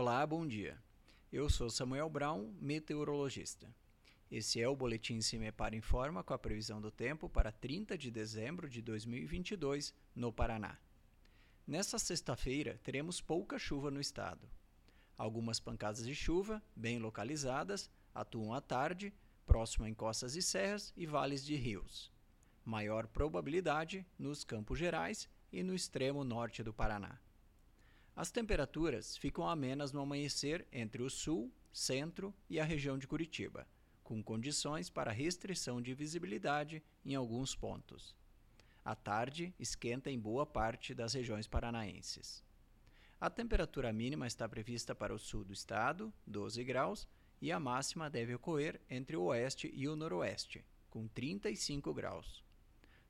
Olá, bom dia. Eu sou Samuel Brown, meteorologista. Esse é o Boletim Cimepar Informa com a previsão do tempo para 30 de dezembro de 2022 no Paraná. Nesta sexta-feira, teremos pouca chuva no estado. Algumas pancadas de chuva, bem localizadas, atuam à tarde, próximo a encostas e serras e vales de rios. Maior probabilidade nos Campos Gerais e no extremo norte do Paraná. As temperaturas ficam amenas no amanhecer entre o sul, centro e a região de Curitiba, com condições para restrição de visibilidade em alguns pontos. À tarde, esquenta em boa parte das regiões paranaenses. A temperatura mínima está prevista para o sul do estado, 12 graus, e a máxima deve ocorrer entre o oeste e o noroeste, com 35 graus.